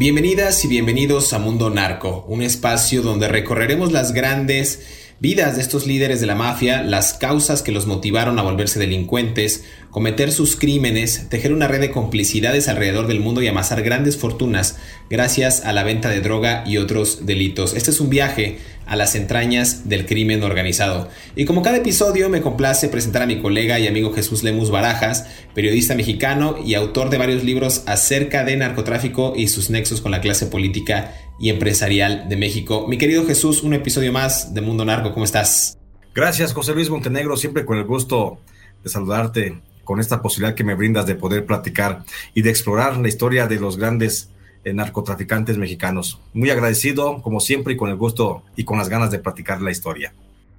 Bienvenidas y bienvenidos a Mundo Narco, un espacio donde recorreremos las grandes vidas de estos líderes de la mafia, las causas que los motivaron a volverse delincuentes, cometer sus crímenes, tejer una red de complicidades alrededor del mundo y amasar grandes fortunas gracias a la venta de droga y otros delitos. Este es un viaje a las entrañas del crimen organizado. Y como cada episodio me complace presentar a mi colega y amigo Jesús Lemus Barajas, periodista mexicano y autor de varios libros acerca de narcotráfico y sus nexos con la clase política y empresarial de México. Mi querido Jesús, un episodio más de Mundo Narco, ¿cómo estás? Gracias, José Luis Montenegro, siempre con el gusto de saludarte con esta posibilidad que me brindas de poder platicar y de explorar la historia de los grandes narcotraficantes mexicanos. Muy agradecido, como siempre, y con el gusto y con las ganas de practicar la historia.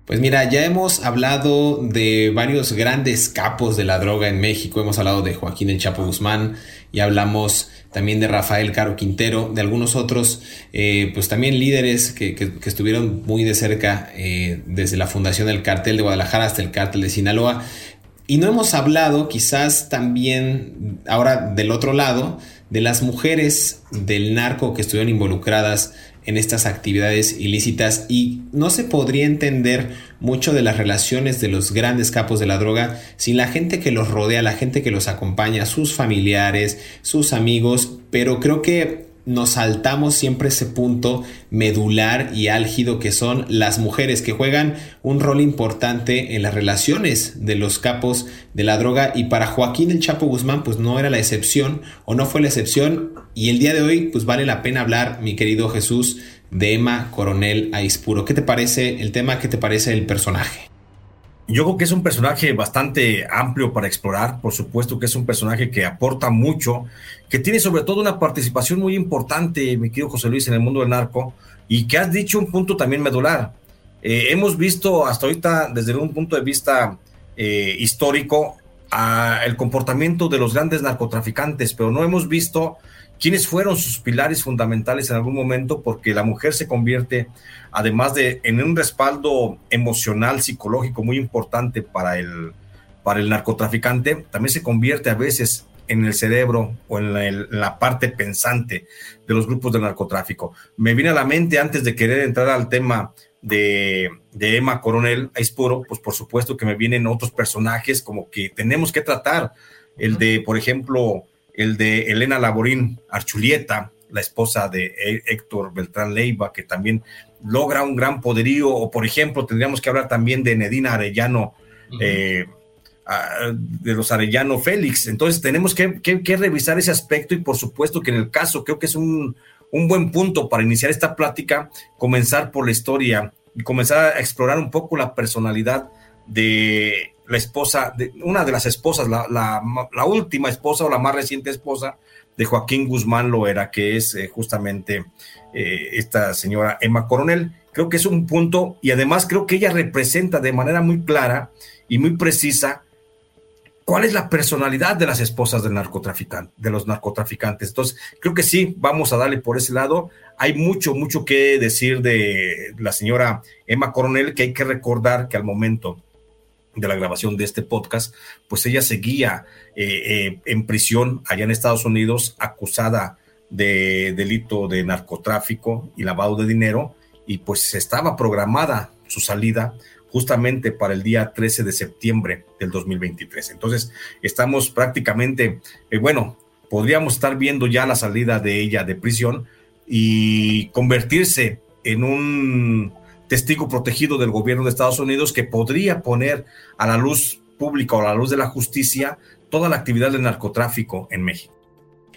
Pues mira, ya hemos hablado de varios grandes capos de la droga en México. Hemos hablado de Joaquín El Chapo Guzmán y hablamos también de Rafael Caro Quintero, de algunos otros, eh, pues también líderes que, estuvieron muy de cerca eh, desde la fundación del cartel de Guadalajara hasta el cartel de Sinaloa. Y no hemos hablado quizás también ahora del otro lado de las mujeres del narco que estuvieron involucradas en estas actividades ilícitas y no se podría entender mucho de las relaciones de los grandes capos de la droga sin la gente que los rodea, la gente que los acompaña, sus familiares, sus amigos, pero creo que nos saltamos siempre ese punto medular y álgido que son las mujeres que juegan un rol importante en las relaciones de los capos de la droga y para Joaquín el Chapo Guzmán pues no era la excepción o no fue la excepción y el día de hoy pues vale la pena hablar mi querido Jesús de Emma Coronel Aispuro. ¿Qué te parece el tema? ¿Qué te parece el personaje? Yo creo que es un personaje bastante amplio para explorar, por supuesto que es un personaje que aporta mucho, que tiene sobre todo una participación muy importante, mi querido José Luis, en el mundo del narco, y que has dicho un punto también medular. Eh, hemos visto hasta ahorita, desde un punto de vista eh, histórico, el comportamiento de los grandes narcotraficantes, pero no hemos visto quiénes fueron sus pilares fundamentales en algún momento, porque la mujer se convierte, además de en un respaldo emocional, psicológico muy importante para el, para el narcotraficante, también se convierte a veces en el cerebro o en la, parte pensante de los grupos de narcotráfico. Me viene a la mente antes de querer entrar al tema de, de Emma Coronel Aispuro, pues por supuesto que me vienen otros personajes como que tenemos que tratar. El de, por ejemplo, el de Elena Laborín Archulieta, la esposa de Héctor Beltrán Leiva, que también logra un gran poderío, o por ejemplo, tendríamos que hablar también de Nedina Arellano, eh, de los Arellano Félix. Entonces tenemos que, revisar ese aspecto y por supuesto que en el caso creo que es un, un buen punto para iniciar esta plática, comenzar por la historia y comenzar a explorar un poco la personalidad de la esposa, una de las esposas, la, última esposa o la más reciente esposa de Joaquín Guzmán Loera, que es eh, justamente eh, esta señora Emma Coronel. Creo que es un punto y además creo que ella representa de manera muy clara y muy precisa cuál es la personalidad de las esposas del narcotraficante, de los narcotraficantes. Entonces, creo que sí, vamos a darle por ese lado. Hay mucho, mucho que decir de la señora Emma Coronel, que hay que recordar que al momento de la grabación de este podcast, pues ella seguía eh, eh, en prisión allá en Estados Unidos, acusada de delito de narcotráfico y lavado de dinero, y pues estaba programada su salida justamente para el día 13 de septiembre del 2023. Entonces, estamos prácticamente, eh, bueno, podríamos estar viendo ya la salida de ella de prisión y convertirse en un testigo protegido del gobierno de Estados Unidos que podría poner a la luz pública o a la luz de la justicia toda la actividad del narcotráfico en México.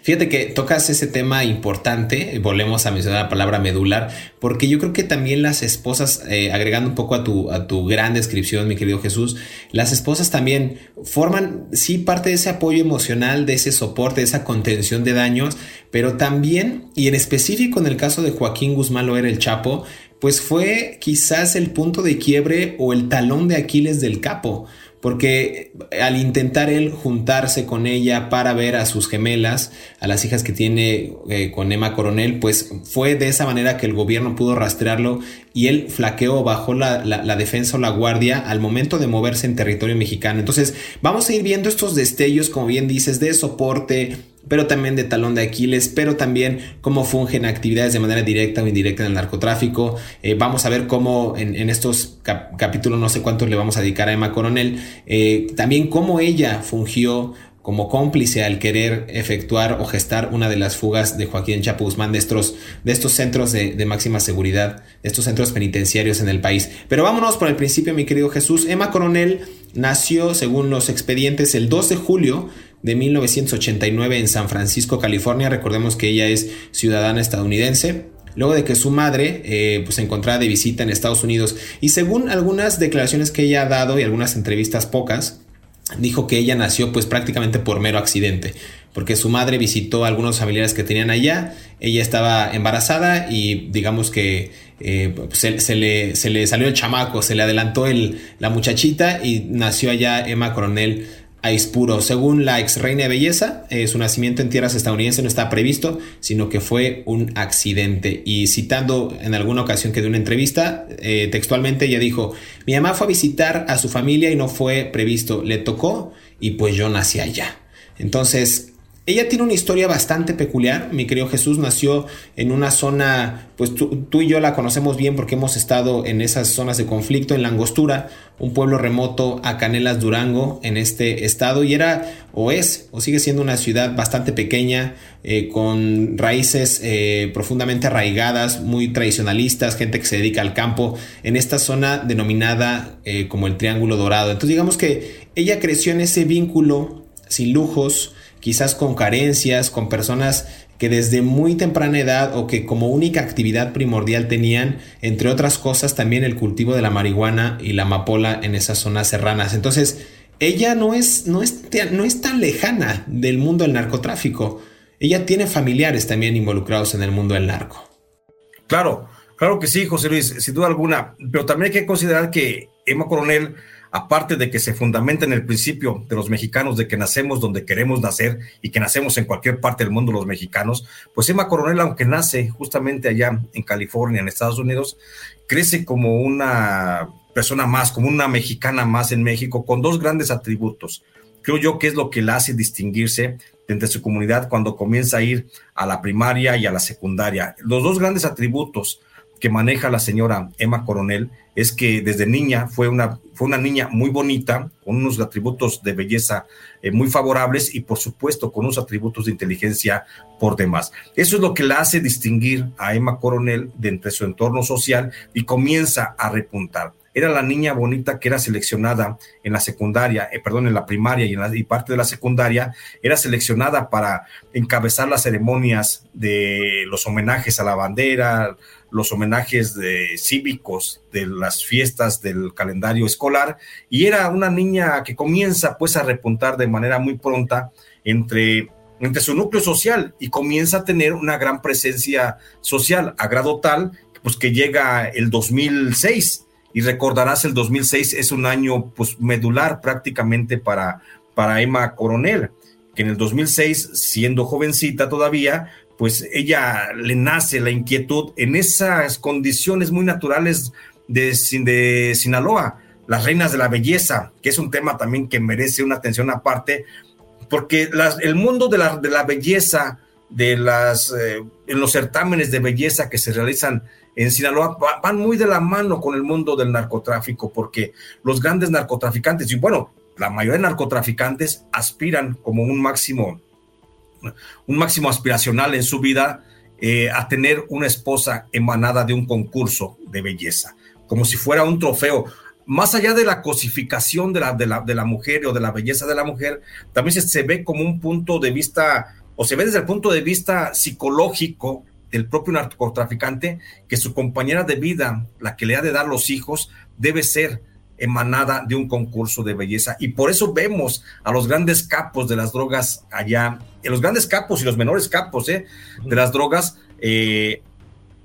Fíjate que tocas ese tema importante, volvemos a mencionar la palabra medular, porque yo creo que también las esposas, eh, agregando un poco a tu, a tu gran descripción, mi querido Jesús, las esposas también forman, sí, parte de ese apoyo emocional, de ese soporte, de esa contención de daños, pero también, y en específico en el caso de Joaquín Guzmán era el Chapo, pues fue quizás el punto de quiebre o el talón de Aquiles del capo porque al intentar él juntarse con ella para ver a sus gemelas, a las hijas que tiene eh, con Emma Coronel, pues fue de esa manera que el gobierno pudo rastrearlo y él flaqueó, bajó la, la, defensa o la guardia al momento de moverse en territorio mexicano. Entonces vamos a ir viendo estos destellos, como bien dices, de soporte, pero también de talón de Aquiles, pero también cómo fungen actividades de manera directa o indirecta en el narcotráfico. Eh, vamos a ver cómo en, estos capítulos, no sé cuántos le vamos a dedicar a Emma Coronel, eh, también cómo ella fungió como cómplice al querer efectuar o gestar una de las fugas de Joaquín Chapo Guzmán de estos, centros de, de, máxima seguridad, de estos centros penitenciarios en el país. Pero vámonos por el principio, mi querido Jesús. Emma Coronel nació, según los expedientes, el 2 de julio de 1989 en San Francisco, California. Recordemos que ella es ciudadana estadounidense. Luego de que su madre eh, pues, se encontraba de visita en Estados Unidos. Y según algunas declaraciones que ella ha dado y algunas entrevistas pocas, dijo que ella nació pues prácticamente por mero accidente, porque su madre visitó a algunos familiares que tenían allá, ella estaba embarazada y digamos que eh, pues, se, le, se, le, salió el chamaco, se le adelantó el, la muchachita y nació allá Emma Coronel Aispuro. Según la ex reina de belleza, eh, su nacimiento en tierras estadounidenses no está previsto, sino que fue un accidente. Y citando en alguna ocasión que de una entrevista, eh, textualmente ella dijo, mi mamá fue a visitar a su familia y no fue previsto, le tocó y pues yo nací allá. Entonces, ella tiene una historia bastante peculiar. Mi querido Jesús nació en una zona, pues tú, y yo la conocemos bien porque hemos estado en esas zonas de conflicto, en La Angostura, un pueblo remoto a Canelas, Durango, en este estado. Y era, o es, o sigue siendo una ciudad bastante pequeña, eh, con raíces eh, profundamente arraigadas, muy tradicionalistas, gente que se dedica al campo, en esta zona denominada eh, como el Triángulo Dorado. Entonces digamos que ella creció en ese vínculo sin lujos, quizás con carencias, con personas que desde muy temprana edad o que como única actividad primordial tenían, entre otras cosas, también el cultivo de la marihuana y la amapola en esas zonas serranas. Entonces, ella no es, no es, no es tan lejana del mundo del narcotráfico. Ella tiene familiares también involucrados en el mundo del narco. Claro, claro que sí, José Luis, sin duda alguna. Pero también hay que considerar que Emma Coronel aparte de que se fundamenta en el principio de los mexicanos de que nacemos donde queremos nacer y que nacemos en cualquier parte del mundo los mexicanos, pues Emma Coronel, aunque nace justamente allá en California, en Estados Unidos, crece como una persona más, como una mexicana más en México, con dos grandes atributos. Creo yo que es lo que la hace distinguirse entre su comunidad cuando comienza a ir a la primaria y a la secundaria. Los dos grandes atributos que maneja la señora Emma Coronel es que desde niña fue una, fue una niña muy bonita, con unos atributos de belleza eh, muy favorables y por supuesto con unos atributos de inteligencia por demás. Eso es lo que la hace distinguir a Emma Coronel de entre su entorno social y comienza a repuntar. Era la niña bonita que era seleccionada en la secundaria, eh, perdón, en la primaria y y parte de la secundaria, era seleccionada para encabezar las ceremonias de los homenajes a la bandera, los homenajes de cívicos de las fiestas del calendario escolar. Y era una niña que comienza pues a repuntar de manera muy pronta entre entre su núcleo social y comienza a tener una gran presencia social a grado tal pues que llega el 2006 y recordarás el 2006 es un año pues medular prácticamente para para Emma Coronel, que en el 2006, siendo jovencita todavía, pues ella le nace la inquietud en esas condiciones muy naturales de, de Sinaloa, las reinas de la belleza, que es un tema también que merece una atención aparte, porque el mundo de la, de la belleza, de las, eh, en los certámenes de belleza que se realizan en Sinaloa van muy de la mano con el mundo del narcotráfico, porque los grandes narcotraficantes, y bueno, la mayoría de narcotraficantes aspiran como un máximo, un máximo aspiracional en su vida eh, a tener una esposa emanada de un concurso de belleza, como si fuera un trofeo. Más allá de la cosificación de la, de la, de la mujer o de la belleza de la mujer, también se, se ve como un punto de vista, o se ve desde el punto de vista psicológico, del propio narcotraficante que su compañera de vida, la que le ha de dar los hijos, debe ser emanada de un concurso de belleza. Y por eso vemos a los grandes capos de las drogas allá, en los grandes capos y los menores capos ¿eh? de las drogas eh,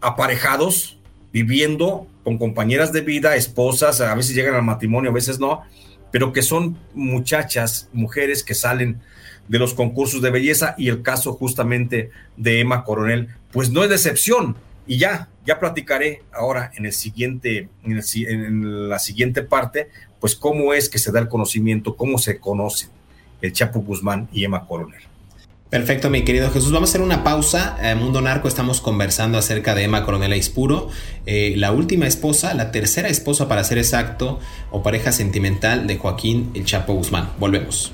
aparejados, viviendo con compañeras de vida, esposas, a veces llegan al matrimonio, a veces no, pero que son muchachas, mujeres que salen de los concursos de belleza y el caso justamente de Emma Coronel, pues no es decepción. Y ya, ya platicaré ahora en el siguiente, en, la siguiente parte, pues cómo es que se da el conocimiento, cómo se conocen el Chapo Guzmán y Emma Coronel. Perfecto, mi querido Jesús. Vamos a hacer una pausa. En Mundo Narco estamos conversando acerca de Emma Coronel Aispuro, eh, la última esposa, la tercera esposa para ser exacto, o pareja sentimental de Joaquín El Chapo Guzmán. Volvemos.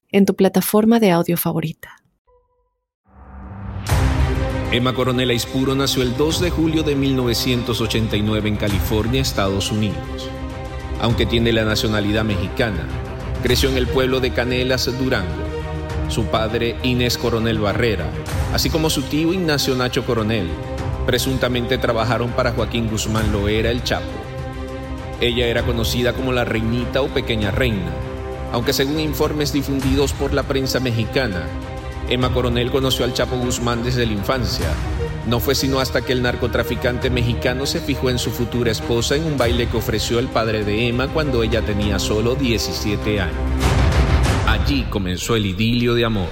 en tu plataforma de audio favorita. Emma Coronel Aispuro nació el 2 de julio de 1989 en California, Estados Unidos. Aunque tiene la nacionalidad mexicana, creció en el pueblo de Canelas, Durango. Su padre, Inés Coronel Barrera, así como su tío Ignacio Nacho Coronel, presuntamente trabajaron para Joaquín Guzmán Loera el Chapo. Ella era conocida como la Reinita o Pequeña Reina, aunque según informes difundidos por la prensa mexicana, Emma Coronel conoció al Chapo Guzmán desde la infancia. No fue sino hasta que el narcotraficante mexicano se fijó en su futura esposa en un baile que ofreció el padre de Emma cuando ella tenía solo 17 años. Allí comenzó el idilio de amor.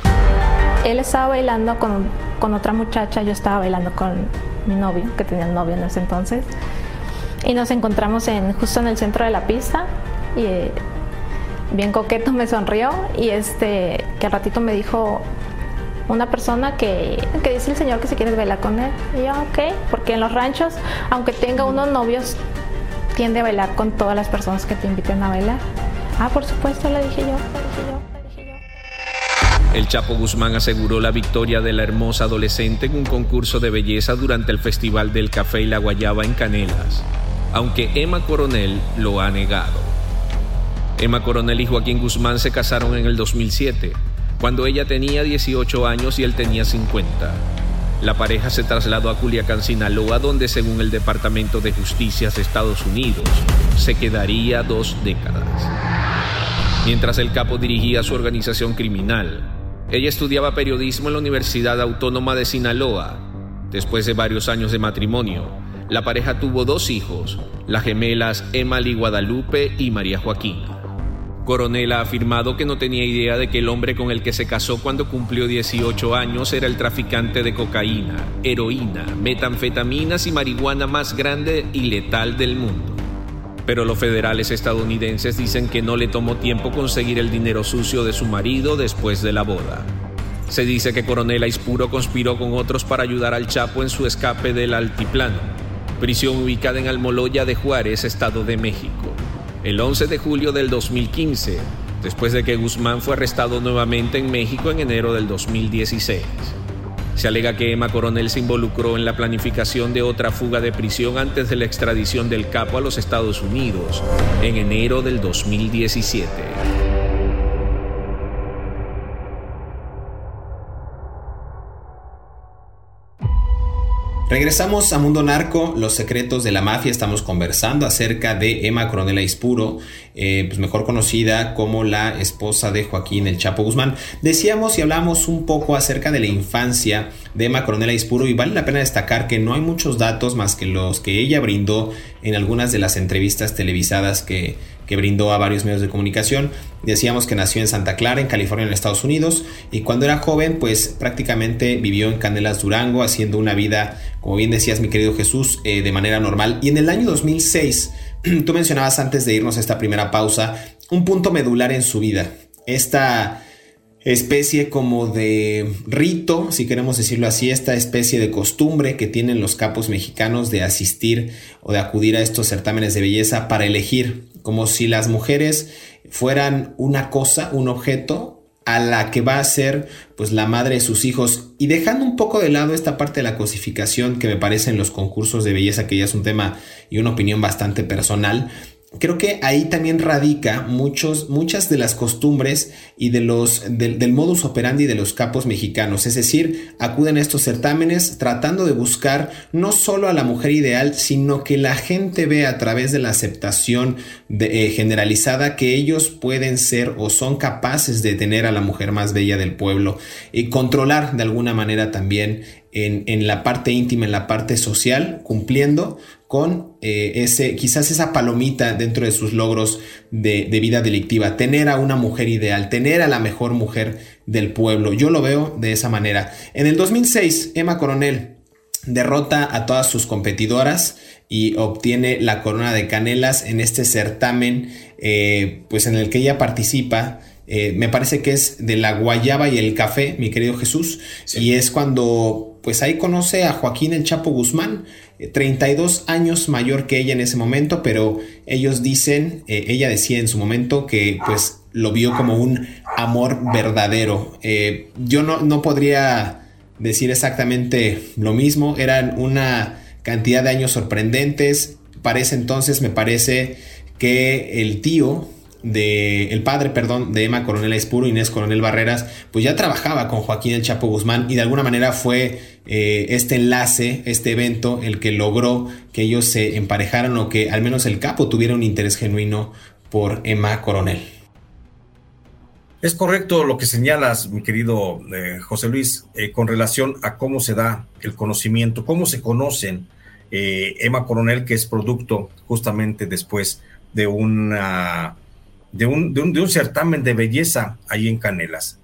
Él estaba bailando con, con otra muchacha, yo estaba bailando con mi novio, que tenía el novio en ese entonces. Y nos encontramos en, justo en el centro de la pista y bien coqueto, me sonrió y este, que al ratito me dijo una persona que, que dice el señor que se quiere bailar con él. Y yo, ok, porque en los ranchos, aunque tenga unos novios, tiende a bailar con todas las personas que te inviten a bailar. Ah, por supuesto, le dije yo, dije yo. El Chapo Guzmán aseguró la victoria de la hermosa adolescente en un concurso de belleza durante el Festival del Café y la Guayaba en Canelas, aunque Emma Coronel lo ha negado. Emma Coronel y Joaquín Guzmán se casaron en el 2007, cuando ella tenía 18 años y él tenía 50. La pareja se trasladó a Culiacán, Sinaloa, donde según el Departamento de Justicia de Estados Unidos, se quedaría dos décadas. Mientras el capo dirigía su organización criminal, ella estudiaba periodismo en la Universidad Autónoma de Sinaloa. Después de varios años de matrimonio, la pareja tuvo dos hijos, las gemelas Emily Guadalupe y María Joaquina. Coronel ha afirmado que no tenía idea de que el hombre con el que se casó cuando cumplió 18 años era el traficante de cocaína, heroína, metanfetaminas y marihuana más grande y letal del mundo. Pero los federales estadounidenses dicen que no le tomó tiempo conseguir el dinero sucio de su marido después de la boda. Se dice que Coronel Aispuro conspiró con otros para ayudar al Chapo en su escape del altiplano, prisión ubicada en Almoloya de Juárez, Estado de México el 11 de julio del 2015, después de que Guzmán fue arrestado nuevamente en México en enero del 2016. Se alega que Emma Coronel se involucró en la planificación de otra fuga de prisión antes de la extradición del capo a los Estados Unidos en enero del 2017. Regresamos a Mundo Narco, los secretos de la mafia. Estamos conversando acerca de Emma Coronel Aispuro, eh, pues mejor conocida como la esposa de Joaquín El Chapo Guzmán. Decíamos y hablamos un poco acerca de la infancia de Emma Coronel Aispuro y vale la pena destacar que no hay muchos datos más que los que ella brindó en algunas de las entrevistas televisadas que, que brindó a varios medios de comunicación. Decíamos que nació en Santa Clara, en California, en Estados Unidos, y cuando era joven, pues prácticamente vivió en Canelas, Durango, haciendo una vida, como bien decías, mi querido Jesús, eh, de manera normal. Y en el año 2006, tú mencionabas antes de irnos a esta primera pausa, un punto medular en su vida. Esta especie como de rito, si queremos decirlo así, esta especie de costumbre que tienen los capos mexicanos de asistir o de acudir a estos certámenes de belleza para elegir, como si las mujeres fueran una cosa, un objeto a la que va a ser pues la madre de sus hijos. Y dejando un poco de lado esta parte de la cosificación que me parece en los concursos de belleza que ya es un tema y una opinión bastante personal creo que ahí también radica muchos, muchas de las costumbres y de los, del modus operandi de los capos mexicanos. Es decir, acuden a estos certámenes tratando de buscar no solo a la mujer ideal, sino que la gente vea a través de la aceptación eh, generalizada que ellos pueden ser o son capaces de tener a la mujer más bella del pueblo y controlar de alguna manera también en, en la parte íntima, en la parte social, cumpliendo con eh, ese, quizás esa palomita dentro de sus logros de, vida delictiva, tener a una mujer ideal, tener a la mejor mujer del pueblo. Yo lo veo de esa manera. En el 2006, Emma Coronel derrota a todas sus competidoras y obtiene la corona de canelas en este certamen, eh, pues en el que ella participa. Eh, me parece que es de la guayaba y el café, mi querido Jesús, y es cuando pues ahí conoce a Joaquín el Chapo Guzmán, 32 años mayor que ella en ese momento, pero ellos dicen, eh, ella decía en su momento que pues lo vio como un amor verdadero. Eh, yo no, no podría decir exactamente lo mismo, eran una cantidad de años sorprendentes. Para ese entonces me parece que el tío de el padre, perdón, de Emma Coronel Espuro, Inés Coronel Barreras, pues ya trabajaba con Joaquín el Chapo Guzmán y de alguna manera fue eh, este enlace, este evento, el que logró que ellos se emparejaran o que al menos el capo tuviera un interés genuino por Emma Coronel. Es correcto lo que señalas, mi querido eh, José Luis, eh, con relación a cómo se da el conocimiento, cómo se conocen Emma Coronel, que es producto justamente después de una de un, de un, certamen de belleza ahí en Canelas.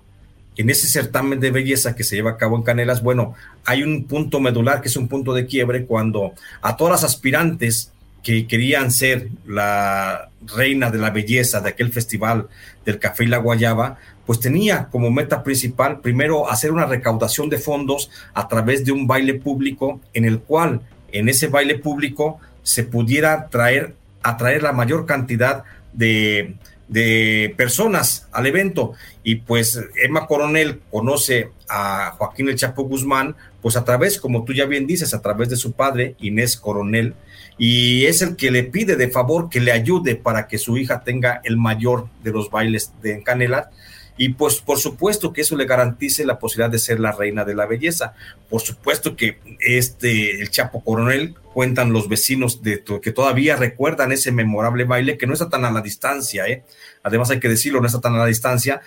En ese certamen de belleza que se lleva a cabo en Canelas, bueno, hay un punto medular que es un punto de quiebre cuando a todas las aspirantes que querían ser la reina de la belleza de aquel festival del café y la guayaba, pues tenía como meta principal primero hacer una recaudación de fondos a través de un baile público en el cual en ese baile público se pudiera traer atraer la mayor cantidad de de personas al evento. Y pues Emma Coronel conoce a Joaquín El Chapo Guzmán, pues a través, como tú ya bien dices, a través de su padre, Inés Coronel, y es el que le pide de favor que le ayude para que su hija tenga el mayor de los bailes de Canela. Y pues por supuesto que eso le garantice la posibilidad de ser la reina de la belleza. Por supuesto que este, el Chapo Coronel, cuentan los vecinos de que todavía recuerdan ese memorable baile que no está tan a la distancia, ¿eh? Además hay que decirlo, no está tan a la distancia.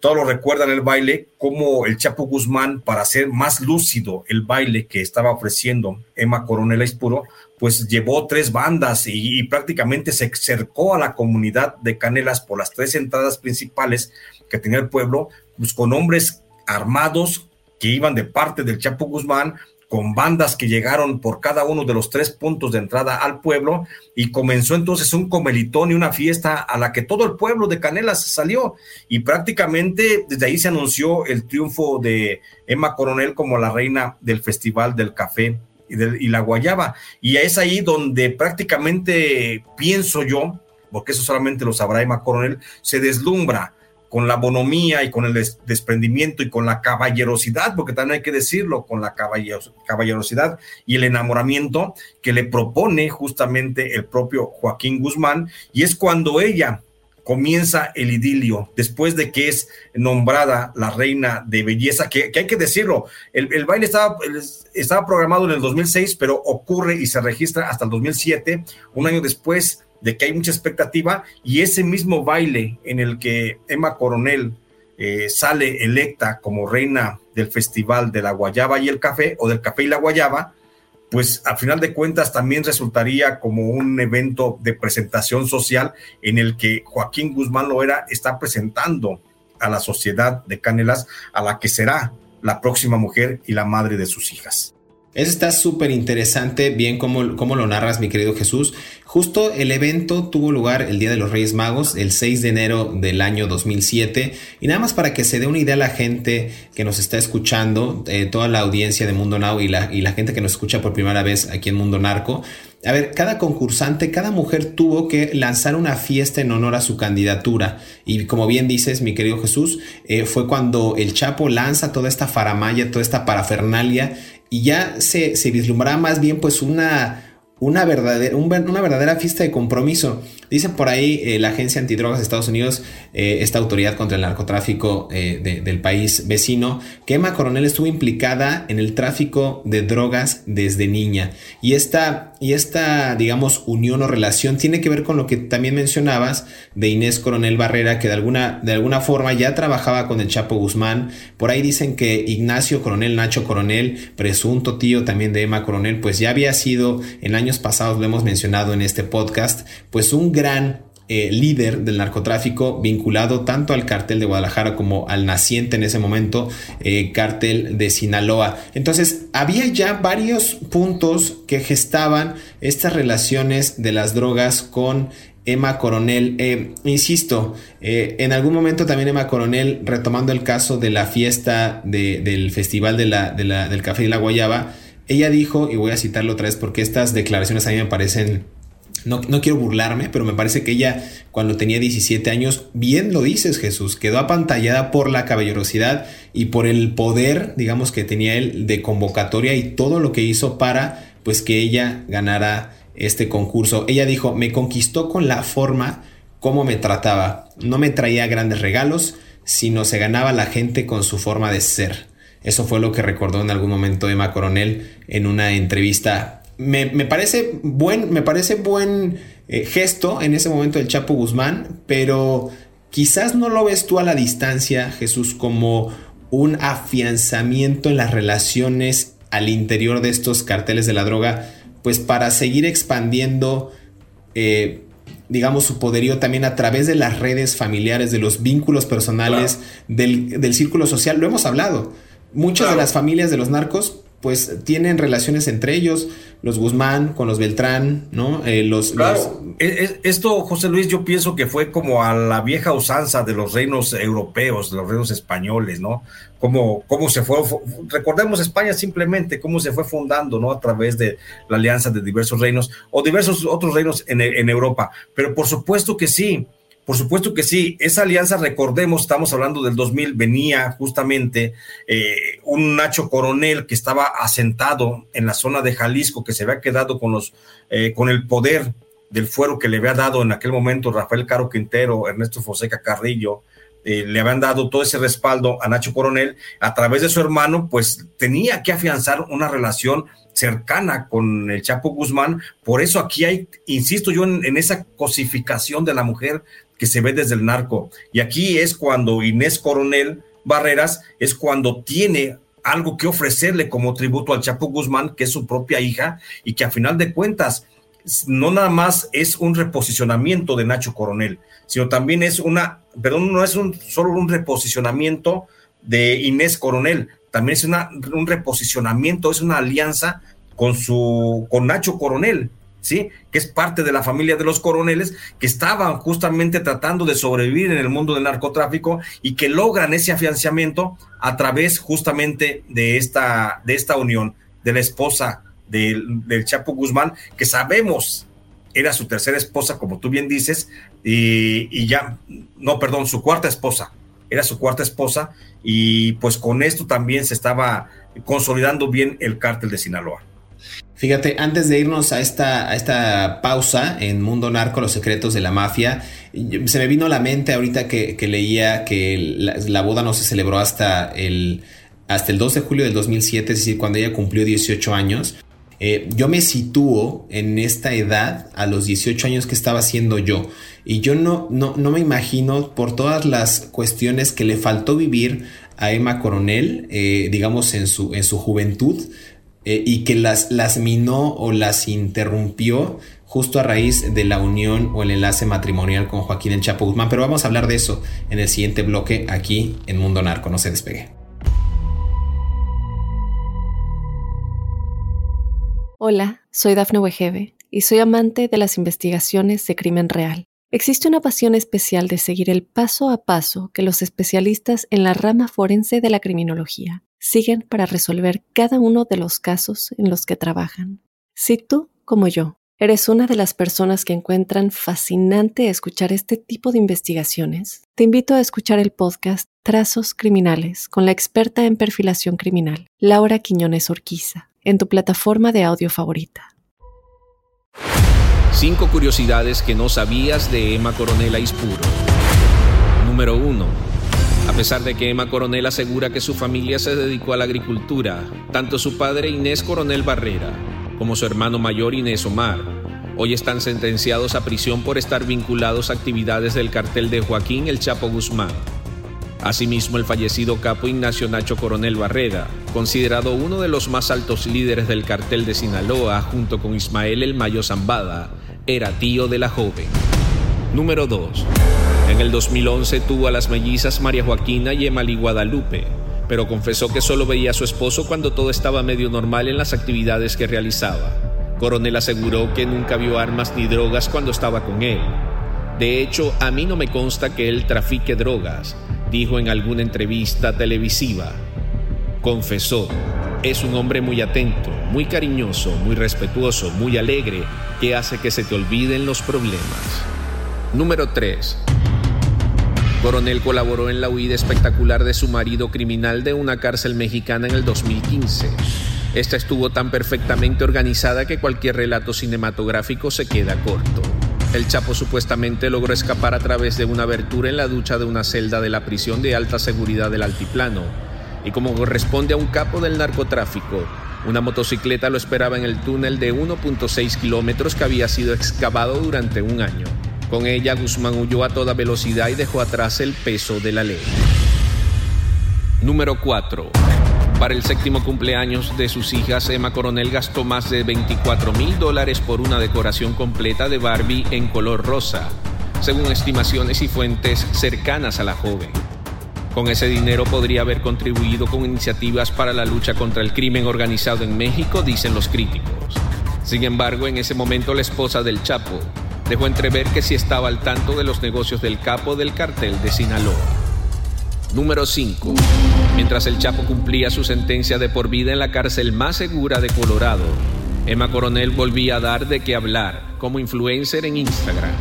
Todos lo recuerdan el baile como el Chapo Guzmán, para hacer más lúcido el baile que estaba ofreciendo Emma Coronel Espuro, pues llevó tres bandas y, y prácticamente se cercó a la comunidad de Canelas por las tres entradas principales que tenía el pueblo, pues con hombres armados que iban de parte del Chapo Guzmán, con bandas que llegaron por cada uno de los tres puntos de entrada al pueblo y comenzó entonces un comelitón y una fiesta a la que todo el pueblo de Canelas salió. Y prácticamente desde ahí se anunció el triunfo de Emma Coronel como la reina del Festival del Café y, y la Guayaba. Y es ahí donde prácticamente pienso yo, porque eso solamente lo sabrá Emma Coronel, se deslumbra con la bonomía y con el desprendimiento y con la caballerosidad, porque también hay que decirlo, con la caballerosidad y el enamoramiento que le propone justamente el propio Joaquín Guzmán, y es cuando ella comienza el idilio, después de que es nombrada la reina de belleza, que, hay que decirlo, el, baile estaba, estaba programado en el 2006, pero ocurre y se registra hasta el 2007, un año después de que hay mucha expectativa, y ese mismo baile en el que Emma Coronel eh, sale electa como reina del Festival de la Guayaba y el Café, o del Café y la Guayaba, pues a final de cuentas también resultaría como un evento de presentación social en el que Joaquín Guzmán Loera está presentando a la sociedad de Canelas a la que será la próxima mujer y la madre de sus hijas. Eso está súper interesante, bien como, lo narras, mi querido Jesús. Justo el evento tuvo lugar el Día de los Reyes Magos, el 6 de enero del año 2007. Y nada más para que se dé una idea a la gente que nos está escuchando, eh, toda la audiencia de Mundo Now y la, y la gente que nos escucha por primera vez aquí en Mundo Narco. A ver, cada concursante, cada mujer tuvo que lanzar una fiesta en honor a su candidatura. Y como bien dices, mi querido Jesús, eh, fue cuando el Chapo lanza toda esta faramaya, toda esta parafernalia y ya se, se vislumbraba más bien pues una, una verdadera, una verdadera fiesta de compromiso. Dicen por ahí eh, la Agencia Antidrogas de Estados Unidos, eh, esta autoridad contra el narcotráfico eh, del país vecino, que Emma Coronel estuvo implicada en el tráfico de drogas desde niña. Y esta, y esta, digamos, unión o relación tiene que ver con lo que también mencionabas de Inés Coronel Barrera, que de alguna, de alguna forma ya trabajaba con el Chapo Guzmán. Por ahí dicen que Ignacio Coronel, Nacho Coronel, presunto tío también de Emma Coronel, pues ya había sido en años pasados, lo hemos mencionado en este podcast, pues un gran eh, líder del narcotráfico vinculado tanto al cartel de Guadalajara como al naciente en ese momento eh, cartel de Sinaloa. Entonces había ya varios puntos que gestaban estas relaciones de las drogas con Emma Coronel. Eh, insisto, en algún momento también Emma Coronel, retomando el caso de la fiesta del Festival del Café y la Guayaba, ella dijo, y voy a citarlo otra vez porque estas declaraciones a mí me parecen no, quiero burlarme, pero me parece que ella cuando tenía 17 años, bien lo dices Jesús, quedó apantallada por la caballerosidad y por el poder, digamos, que tenía él de convocatoria y todo lo que hizo para, pues, que ella ganara este concurso. Ella dijo, me conquistó con la forma como me trataba. No me traía grandes regalos, sino se ganaba la gente con su forma de ser. Eso fue lo que recordó en algún momento Emma Coronel en una entrevista me, parece buen, me parece buen eh, gesto en ese momento del Chapo Guzmán, pero quizás no lo ves tú a la distancia, Jesús, como un afianzamiento en las relaciones al interior de estos carteles de la droga, pues para seguir expandiendo, eh, digamos, su poderío también a través de las redes familiares, de los vínculos personales, del, círculo social. Lo hemos hablado. Muchas de las familias de los narcos pues tienen relaciones entre ellos, los Guzmán con los Beltrán, ¿no? Eh, los, claro, esto, José Luis, yo pienso que fue como a la vieja usanza de los reinos europeos, de los reinos españoles, ¿no? Cómo, cómo se fue, recordemos España simplemente, cómo se fue fundando, ¿no? A través de la alianza de diversos reinos o diversos otros reinos en, en Europa. Pero por supuesto que sí, por supuesto que sí, esa alianza, recordemos, estamos hablando del 2000, venía justamente eh, un Nacho Coronel que estaba asentado en la zona de Jalisco, que se había quedado con, los, eh, con el poder del fuero que le había dado en aquel momento Rafael Caro Quintero, Ernesto Fonseca Carrillo, eh, le habían dado todo ese respaldo a Nacho Coronel, a través de su hermano, pues tenía que afianzar una relación cercana con el Chapo Guzmán. Por eso aquí hay, insisto yo, en, esa cosificación de la mujer se ve desde el narco. Y aquí es cuando Inés Coronel Barreras es cuando tiene algo que ofrecerle como tributo al Chapo Guzmán, que es su propia hija, y que a final de cuentas no nada más es un reposicionamiento de Nacho Coronel, sino también es una, perdón, no es un, solo un reposicionamiento de Inés Coronel, también es una, un reposicionamiento, es una alianza con su, con Nacho Coronel, ¿sí? Que es parte de la familia de los coroneles que estaban justamente tratando de sobrevivir en el mundo del narcotráfico y que logran ese afianzamiento a través justamente de esta, de esta unión, de la esposa del, del Chapo Guzmán, que sabemos era su tercera esposa, como tú bien dices, y, y, ya, no, perdón, su cuarta esposa, era su cuarta esposa y pues con esto también se estaba consolidando bien el cártel de Sinaloa. Fíjate, antes de irnos a esta, a esta pausa en Mundo Narco, los secretos de la mafia, se me vino a la mente ahorita que, leía que la, boda no se celebró hasta el, hasta el 2 de julio del 2007, es decir, cuando ella cumplió 18 años. Eh, yo me sitúo en esta edad, a los 18 años que estaba haciendo yo, y yo no, no, no me imagino por todas las cuestiones que le faltó vivir a Emma Coronel, eh, digamos, en su, en su juventud, eh, y que las, las minó o las interrumpió justo a raíz de la unión o el enlace matrimonial con Joaquín El Chapo Guzmán. Pero vamos a hablar de eso en el siguiente bloque aquí en Mundo Narco. No se despegue. Hola, soy Dafne Wegebe y soy amante de las investigaciones de crimen real. Existe una pasión especial de seguir el paso a paso que los especialistas en la rama forense de la criminología siguen para resolver cada uno de los casos en los que trabajan. Si tú, como yo, eres una de las personas que encuentran fascinante escuchar este tipo de investigaciones, te invito a escuchar el podcast Trazos Criminales con la experta en perfilación criminal, Laura Quiñones Orquiza, en tu plataforma de audio favorita. Cinco curiosidades que no sabías de Emma Coronel Aispuro. Número 1 a pesar de que Emma Coronel asegura que su familia se dedicó a la agricultura, tanto su padre Inés Coronel Barrera como su hermano mayor Inés Omar hoy están sentenciados a prisión por estar vinculados a actividades del cartel de Joaquín El Chapo Guzmán. Asimismo, el fallecido capo Ignacio Nacho Coronel Barrera, considerado uno de los más altos líderes del cartel de Sinaloa junto con Ismael El Mayo Zambada, era tío de la joven. Número 2. En el 2011 tuvo a las mellizas María Joaquina y Emily Guadalupe, pero confesó que solo veía a su esposo cuando todo estaba medio normal en las actividades que realizaba. Coronel aseguró que nunca vio armas ni drogas cuando estaba con él. De hecho, a mí no me consta que él trafique drogas, dijo en alguna entrevista televisiva. Confesó, es un hombre muy atento, muy cariñoso, muy respetuoso, muy alegre, que hace que se te olviden los problemas. Número 3. Coronel colaboró en la huida espectacular de su marido criminal de una cárcel mexicana en el 2015. Esta estuvo tan perfectamente organizada que cualquier relato cinematográfico se queda corto. El Chapo supuestamente logró escapar a través de una abertura en la ducha de una celda de la prisión de alta seguridad del Altiplano. Y como corresponde a un capo del narcotráfico, una motocicleta lo esperaba en el túnel de 1.6 kilómetros que había sido excavado durante un año. Con ella, Guzmán huyó a toda velocidad y dejó atrás el peso de la ley. Número 4. Para el séptimo cumpleaños de sus hijas, Emma Coronel gastó más de 24 mil dólares por una decoración completa de Barbie en color rosa, según estimaciones y fuentes cercanas a la joven. Con ese dinero podría haber contribuido con iniciativas para la lucha contra el crimen organizado en México, dicen los críticos. Sin embargo, en ese momento la esposa del Chapo, dejó entrever que sí estaba al tanto de los negocios del capo del cartel de Sinaloa. Número 5. Mientras el Chapo cumplía su sentencia de por vida en la cárcel más segura de Colorado, Emma Coronel volvía a dar de qué hablar como influencer en Instagram.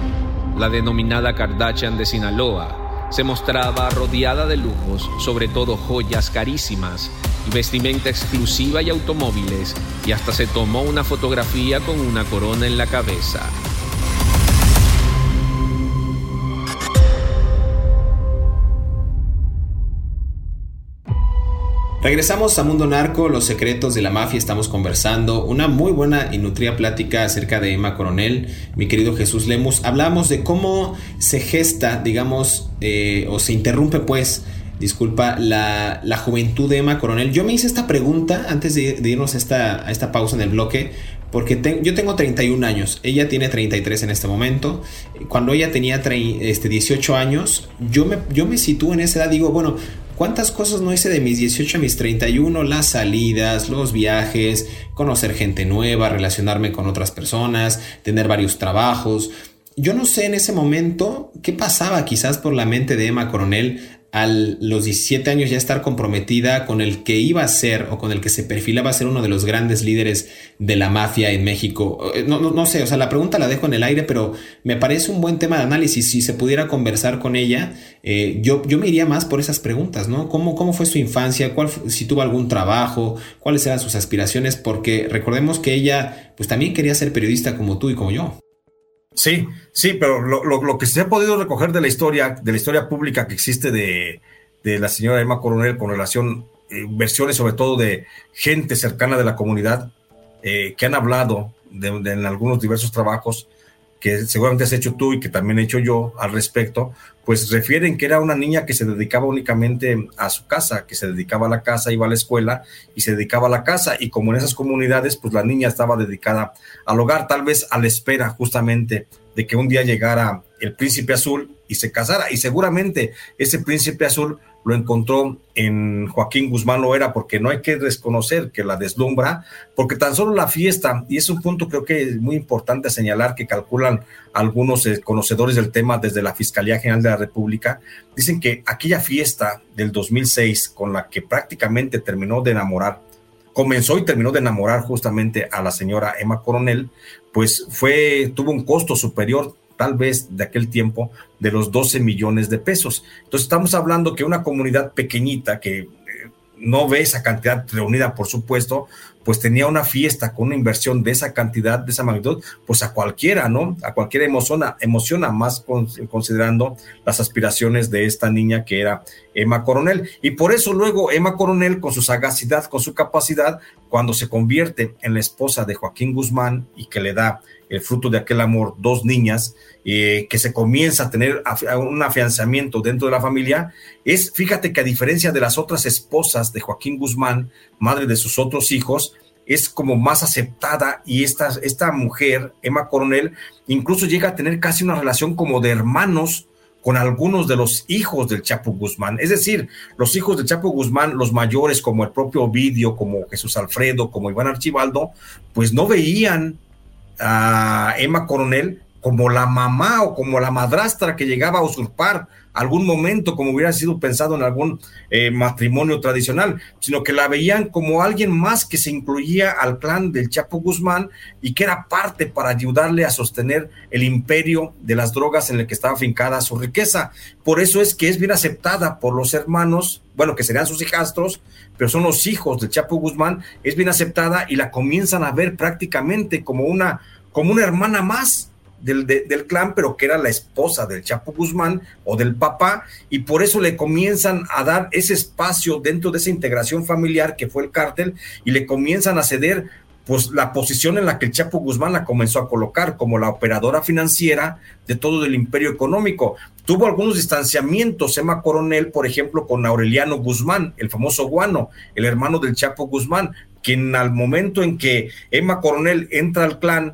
La denominada Kardashian de Sinaloa se mostraba rodeada de lujos, sobre todo joyas carísimas vestimenta exclusiva y automóviles, y hasta se tomó una fotografía con una corona en la cabeza. Regresamos a Mundo Narco, los secretos de la mafia, estamos conversando, una muy buena y nutrida plática acerca de Emma Coronel, mi querido Jesús Lemus. Hablamos de cómo se gesta, digamos, eh, o se interrumpe pues, disculpa, la, juventud de Emma Coronel. Yo me hice esta pregunta antes de, irnos a esta, esta pausa en el bloque, porque yo tengo 31 años, ella tiene 33 en este momento. Cuando ella tenía este, 18 años, yo me, yo me sitúo en esa edad, digo, bueno, ¿Cuántas cosas no hice de mis 18 a mis 31? Las salidas, los viajes, conocer gente nueva, relacionarme con otras personas, tener varios trabajos. Yo no sé en ese momento qué pasaba quizás por la mente de Emma Coronel a los 17 años ya estar comprometida con el que iba a ser o con el que se perfilaba a ser uno de los grandes líderes de la mafia en México. Eh, no, no, sé, o sea, la pregunta la dejo en el aire, pero me parece un buen tema de análisis. Si se pudiera conversar con ella, eh, yo, yo me iría más por esas preguntas, ¿no? ¿Cómo, cómo fue su infancia? ¿Cuál, si tuvo algún trabajo? ¿Cuáles eran sus aspiraciones? Porque recordemos que ella, pues también quería ser periodista como tú y como yo. Sí, sí, pero lo, que se ha podido recoger de la historia, de la historia pública que existe de, la señora Emma Coronel con relación, eh, versiones sobre todo de gente cercana de la comunidad eh, que han hablado de, en algunos diversos trabajos que seguramente has hecho tú y que también he hecho yo al respecto, pues refieren que era una niña que se dedicaba únicamente a su casa, que se dedicaba a la casa, iba a la escuela y se dedicaba a la casa. Y como en esas comunidades, pues la niña estaba dedicada al hogar, tal vez a la espera justamente de que un día llegara el príncipe azul y se casara. Y seguramente ese príncipe azul lo encontró en Joaquín Guzmán Loera, porque no hay que desconocer que la deslumbra, porque tan solo la fiesta, y es un punto creo que es muy importante señalar que calculan algunos eh, conocedores del tema desde la Fiscalía General de la República, dicen que aquella fiesta del 2006 con la que prácticamente terminó de enamorar, comenzó y terminó de enamorar justamente a la señora Emma Coronel, pues fue, tuvo un costo superior tal vez de aquel tiempo, de los 12 millones de pesos. Entonces estamos hablando que una comunidad pequeñita que eh, no ve esa cantidad reunida, por supuesto, pues tenía una fiesta con una inversión de esa cantidad, de esa magnitud, pues a cualquiera, ¿no? A cualquiera emociona, emociona más considerando las aspiraciones de esta niña que era Emma Coronel. Y por eso luego Emma Coronel, con su sagacidad, con su capacidad, cuando se convierte en la esposa de Joaquín Guzmán y que le da el fruto de aquel amor, dos niñas, eh, que se comienza a tener un afianzamiento dentro de la familia, es, fíjate que a diferencia de las otras esposas de Joaquín Guzmán, madre de sus otros hijos, es como más aceptada y esta, esta mujer, Emma Coronel, incluso llega a tener casi una relación como de hermanos con algunos de los hijos del Chapo Guzmán. Es decir, los hijos del Chapo Guzmán, los mayores como el propio Ovidio, como Jesús Alfredo, como Iván Archibaldo, pues no veían a Emma Coronel como la mamá o como la madrastra que llegaba a usurpar algún momento, como hubiera sido pensado en algún eh, matrimonio tradicional, sino que la veían como alguien más que se incluía al clan del Chapo Guzmán y que era parte para ayudarle a sostener el imperio de las drogas en el que estaba fincada su riqueza. Por eso es que es bien aceptada por los hermanos, bueno, que serían sus hijastros, pero son los hijos del Chapo Guzmán, es bien aceptada y la comienzan a ver prácticamente como una, como una hermana más del, clan, pero que era la esposa del Chapo Guzmán o del papá, y por eso le comienzan a dar ese espacio dentro de esa integración familiar que fue el cártel, y le comienzan a ceder pues la posición en la que el Chapo Guzmán la comenzó a colocar como la operadora financiera de todo el imperio económico. Tuvo algunos distanciamientos, Emma Coronel, por ejemplo, con Aureliano Guzmán, el famoso guano, el hermano del Chapo Guzmán, quien al momento en que Emma Coronel entra al clan,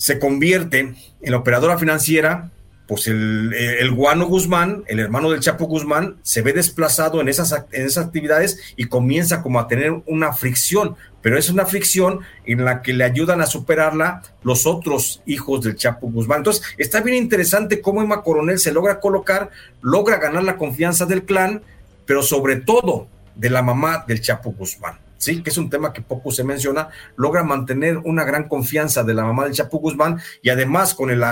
se convierte en la operadora financiera, pues el, el, Guano Guzmán, el hermano del Chapo Guzmán, se ve desplazado en esas, en esas actividades y comienza como a tener una fricción, pero es una fricción en la que le ayudan a superarla los otros hijos del Chapo Guzmán. Entonces, está bien interesante cómo Emma Coronel se logra colocar, logra ganar la confianza del clan, pero sobre todo de la mamá del Chapo Guzmán sí, que es un tema que poco se menciona, logra mantener una gran confianza de la mamá del Chapo Guzmán y además con el,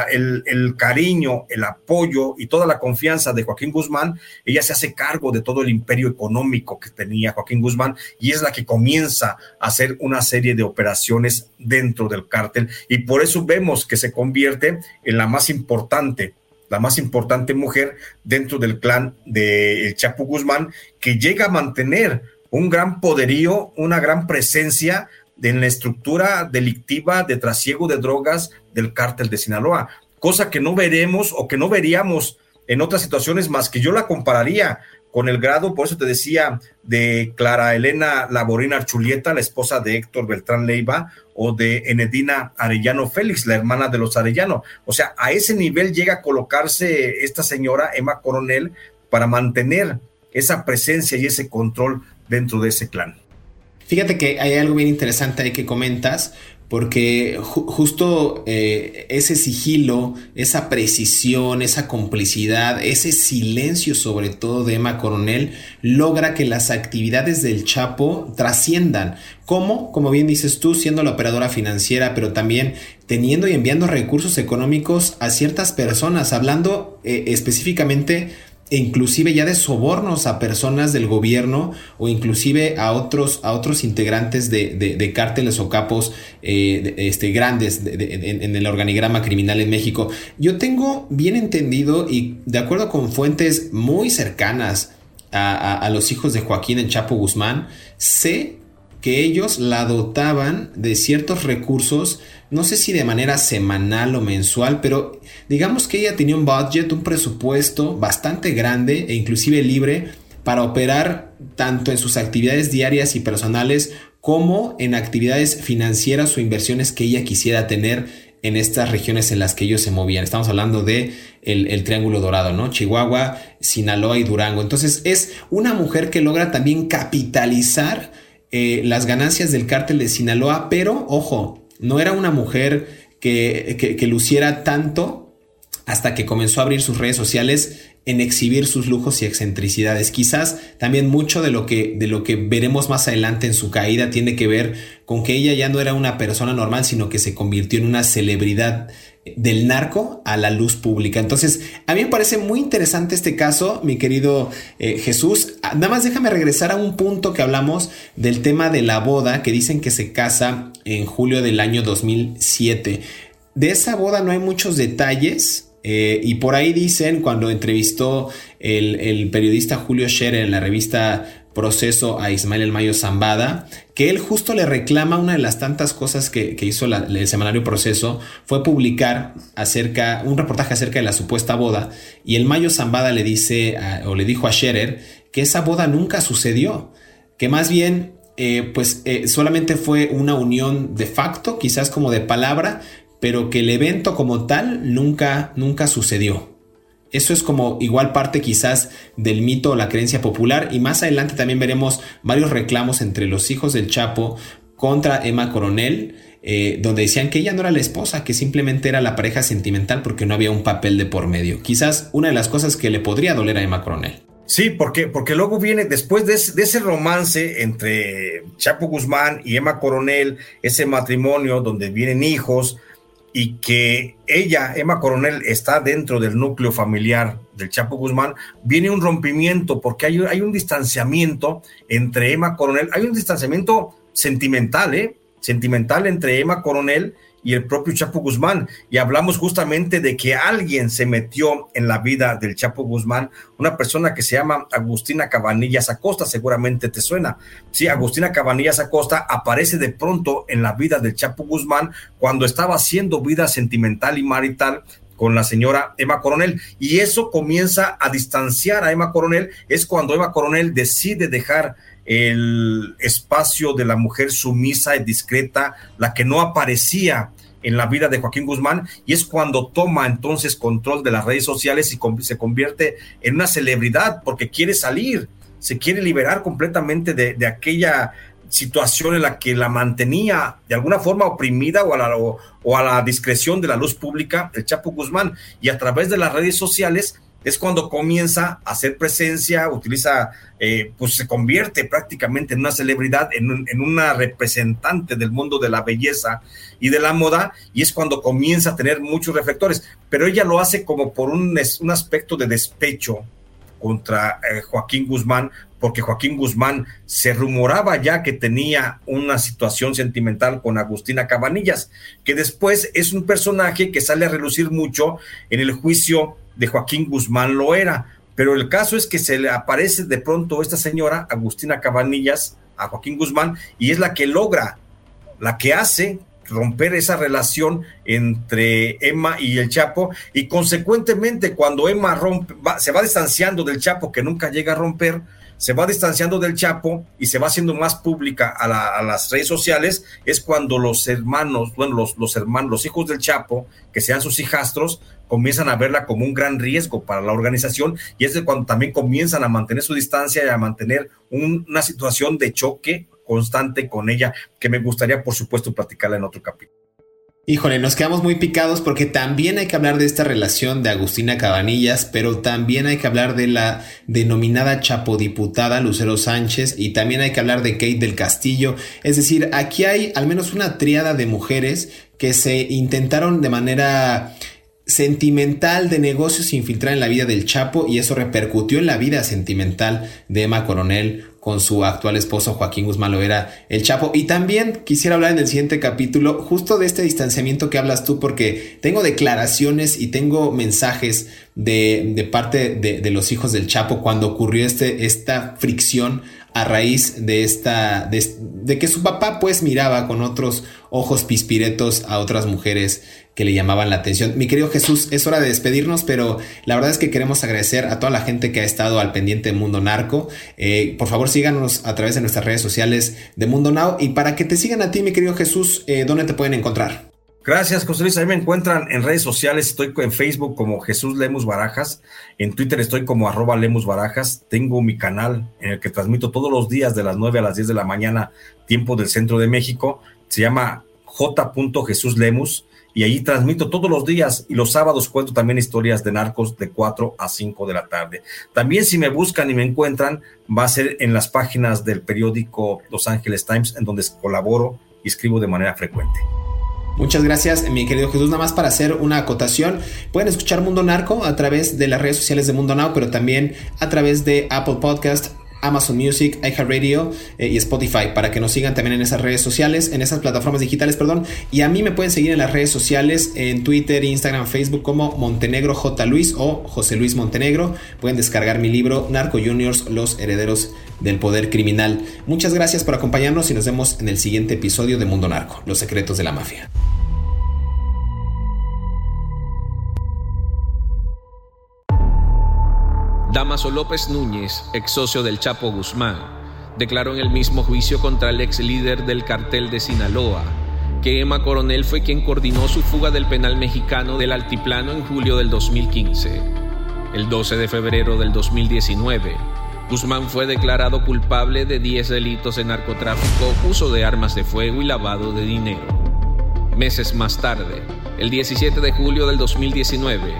el, cariño, el apoyo y toda la confianza de Joaquín Guzmán, ella se hace cargo de todo el imperio económico que tenía Joaquín Guzmán y es la que comienza a hacer una serie de operaciones dentro del cártel. Y por eso vemos que se convierte en la más importante la más importante mujer dentro del clan de Chapo Guzmán, que llega a mantener un gran poderío, una gran presencia en la estructura delictiva de trasiego de drogas del cártel de Sinaloa, cosa que no veremos o que no veríamos en otras situaciones más que yo la compararía con el grado, por eso te decía, de Clara Elena Laborina Archulieta, la esposa de Héctor Beltrán Leiva, o de Enedina Arellano Félix, la hermana de los Arellano. O sea, a ese nivel llega a colocarse esta señora Emma Coronel para mantener esa presencia y ese control dentro de ese clan. Fíjate que hay algo bien interesante ahí que comentas, porque justo eh, ese sigilo, esa precisión, esa complicidad, ese silencio sobre todo de Emma Coronel logra que las actividades del Chapo trasciendan. ¿Cómo? Como bien dices tú, siendo la operadora financiera, pero también teniendo y enviando recursos económicos a ciertas personas, hablando eh, específicamente inclusive ya de sobornos a personas del gobierno o inclusive a otros, a otros integrantes de, cárteles o capos eh, este, grandes en, el organigrama criminal en México. Yo tengo bien entendido y de acuerdo con fuentes muy cercanas a, a los hijos de Joaquín en Chapo Guzmán, sé que ellos la dotaban de ciertos recursos, no sé si de manera semanal o mensual, pero digamos que ella tenía un budget, un presupuesto bastante grande e inclusive libre para operar tanto en sus actividades diarias y personales como en actividades financieras o inversiones que ella quisiera tener en estas regiones en las que ellos se movían. Estamos hablando de el, Triángulo Dorado, ¿no? Chihuahua, Sinaloa y Durango. Entonces es una mujer que logra también capitalizar eh, las ganancias del cártel de Sinaloa, pero ojo, no era una mujer que, que, luciera tanto hasta que comenzó a abrir sus redes sociales en exhibir sus lujos y excentricidades. Quizás también mucho de lo que de lo que veremos más adelante en su caída tiene que ver con que ella ya no era una persona normal, sino que se convirtió en una celebridad del narco a la luz pública. Entonces, a mí me parece muy interesante este caso, mi querido eh, Jesús. Ah, nada más déjame regresar a un punto que hablamos del tema de la boda, que dicen que se casa en julio del año 2007. De esa boda no hay muchos detalles. Eh, y por ahí dicen, cuando entrevistó el, periodista Julio Scherer en la revista proceso a Ismael El Mayo Zambada, que él justo le reclama una de las tantas cosas que, hizo el semanario Proceso, fue publicar acerca, un reportaje acerca de la supuesta boda, y el Mayo Zambada le dice, o le dijo a Scherer, que esa boda nunca sucedió, que más bien eh, pues eh, solamente fue una unión de facto, quizás como de palabra, pero que el evento como tal nunca, nunca sucedió. Eso es como igual parte quizás del mito o la creencia popular y más adelante también veremos varios reclamos entre los hijos del Chapo contra Emma Coronel, eh, donde decían que ella no era la esposa, que simplemente era la pareja sentimental porque no había un papel de por medio. Quizás una de las cosas que le podría doler a Emma Coronel. Sí, porque, porque luego viene, después de ese, de ese, romance entre Chapo Guzmán y Emma Coronel, ese matrimonio donde vienen hijos, y que ella, Emma Coronel, está dentro del núcleo familiar del Chapo Guzmán, viene un rompimiento porque hay, hay un distanciamiento entre Emma Coronel, hay un distanciamiento sentimental, ¿eh? Sentimental entre Emma Coronel el propio Chapo Guzmán. Y hablamos justamente de que alguien se metió en la vida del Chapo Guzmán, una persona que se llama Agustina Cabanillas Acosta, seguramente te suena. Sí, Agustina Cabanillas Acosta aparece de pronto en la vida del Chapo Guzmán cuando estaba haciendo vida sentimental y marital con la señora Emma Coronel. Y eso comienza a distanciar a Emma Coronel. Es cuando Emma Coronel decide dejar el espacio de la mujer sumisa y discreta, la que no aparecía en la vida de Joaquín Guzmán, y es cuando toma entonces control de las redes sociales y se convierte en una celebridad porque quiere salir, se quiere liberar completamente de, aquella situación en la que la mantenía de alguna forma oprimida o a, la, o a la discreción de la luz pública el Chapo Guzmán, y a través de las redes sociales es cuando comienza a hacer presencia, utiliza, eh, pues se convierte prácticamente en una celebridad, en, una representante del mundo de la belleza y de la moda, y es cuando comienza a tener muchos reflectores, pero ella lo hace como por un, un aspecto de despecho contra eh, Joaquín Guzmán, porque Joaquín Guzmán se rumoraba ya que tenía una situación sentimental con Agustina Cabanillas, que después es un personaje que sale a relucir mucho en el juicio de Joaquín Guzmán lo era. Pero el caso es que se le aparece de pronto esta señora, Agustina Cabanillas, a Joaquín Guzmán, y es la que logra, la que hace romper esa relación entre Emma y el Chapo y consecuentemente cuando Emma rompe, se va distanciando del Chapo que nunca llega a romper, se va distanciando del Chapo y se va haciendo más pública a, las redes sociales, es cuando los hermanos, bueno, los, los hermanos, los hijos del Chapo, que sean sus hijastros, comienzan a verla como un gran riesgo para la organización y es de cuando también comienzan a mantener su distancia y a mantener una situación de choque constante con ella que me gustaría, por supuesto, platicarla en otro capítulo. Híjole, nos quedamos muy picados porque también hay que hablar de esta relación de Agustina Cabanillas, pero también hay que hablar de la denominada chapodiputada Lucero Sánchez y también hay que hablar de Kate del Castillo. Es decir, aquí hay al menos una triada de mujeres que se intentaron de manera sentimental de negocios infiltrar en la vida del Chapo y eso repercutió en la vida sentimental de Emma Coronel con su actual esposo Joaquín Guzmán Loera, el Chapo. Y también quisiera hablar en el siguiente capítulo justo de este distanciamiento que hablas tú, porque tengo declaraciones y tengo mensajes de, de parte de, de, los hijos del Chapo cuando ocurrió este, esta fricción a raíz de esta, de, de que su papá pues miraba con otros ojos pispiretos a otras mujeres que le llamaban la atención. Mi querido Jesús, es hora de despedirnos, pero la verdad es que queremos agradecer a toda la gente que ha estado al pendiente de Mundo Narco. Eh, por favor, síganos a través de nuestras redes sociales de Mundo Now. Y para que te sigan a ti, mi querido Jesús, eh, ¿dónde te pueden encontrar? Gracias, José Luis. Ahí me encuentran en redes sociales. Estoy en Facebook como Jesús Lemus Barajas. En Twitter estoy como arroba Lemus Barajas. Tengo mi canal en el que transmito todos los días de las 9 a las 10 de la mañana, tiempo del centro de México. Se llama J. Jesús Lemus y ahí transmito todos los días y los sábados cuento también historias de narcos de 4 a 5 de la tarde. También si me buscan y me encuentran, va a ser en las páginas del periódico Los Angeles Times, en donde colaboro y escribo de manera frecuente. Muchas gracias, mi querido Jesús. Nada más para hacer una acotación, pueden escuchar Mundo Narco a través de las redes sociales de Mundo Now, pero también a través de Apple Podcast, Amazon Music, iHeartRadio eh, y Spotify para que nos sigan también en esas redes sociales, en esas plataformas digitales, perdón. Y a mí me pueden seguir en las redes sociales, en Twitter, Instagram, Facebook como Montenegro J. Luis o José Luis Montenegro. Pueden descargar mi libro Narco Juniors, los herederos del poder criminal. Muchas gracias por acompañarnos y nos vemos en el siguiente episodio de Mundo Narco, los secretos de la mafia. Damaso López Núñez, ex socio del Chapo Guzmán, declaró en el mismo juicio contra el ex líder del cartel de Sinaloa que Emma Coronel fue quien coordinó su fuga del penal mexicano del Altiplano en julio del 2015. El 12 de febrero del 2019, Guzmán fue declarado culpable de 10 delitos de narcotráfico, uso de armas de fuego y lavado de dinero. Meses más tarde, el 17 de julio del 2019,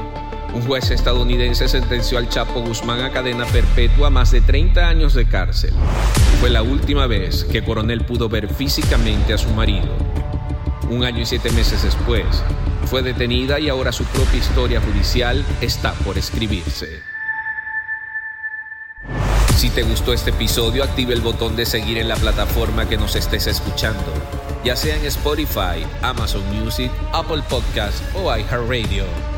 un juez estadounidense sentenció al Chapo Guzmán a cadena perpetua más de 30 años de cárcel. Fue la última vez que Coronel pudo ver físicamente a su marido. Un año y siete meses después, fue detenida y ahora su propia historia judicial está por escribirse. Si te gustó este episodio, active el botón de seguir en la plataforma que nos estés escuchando, ya sea en Spotify, Amazon Music, Apple Podcast o iHeartRadio.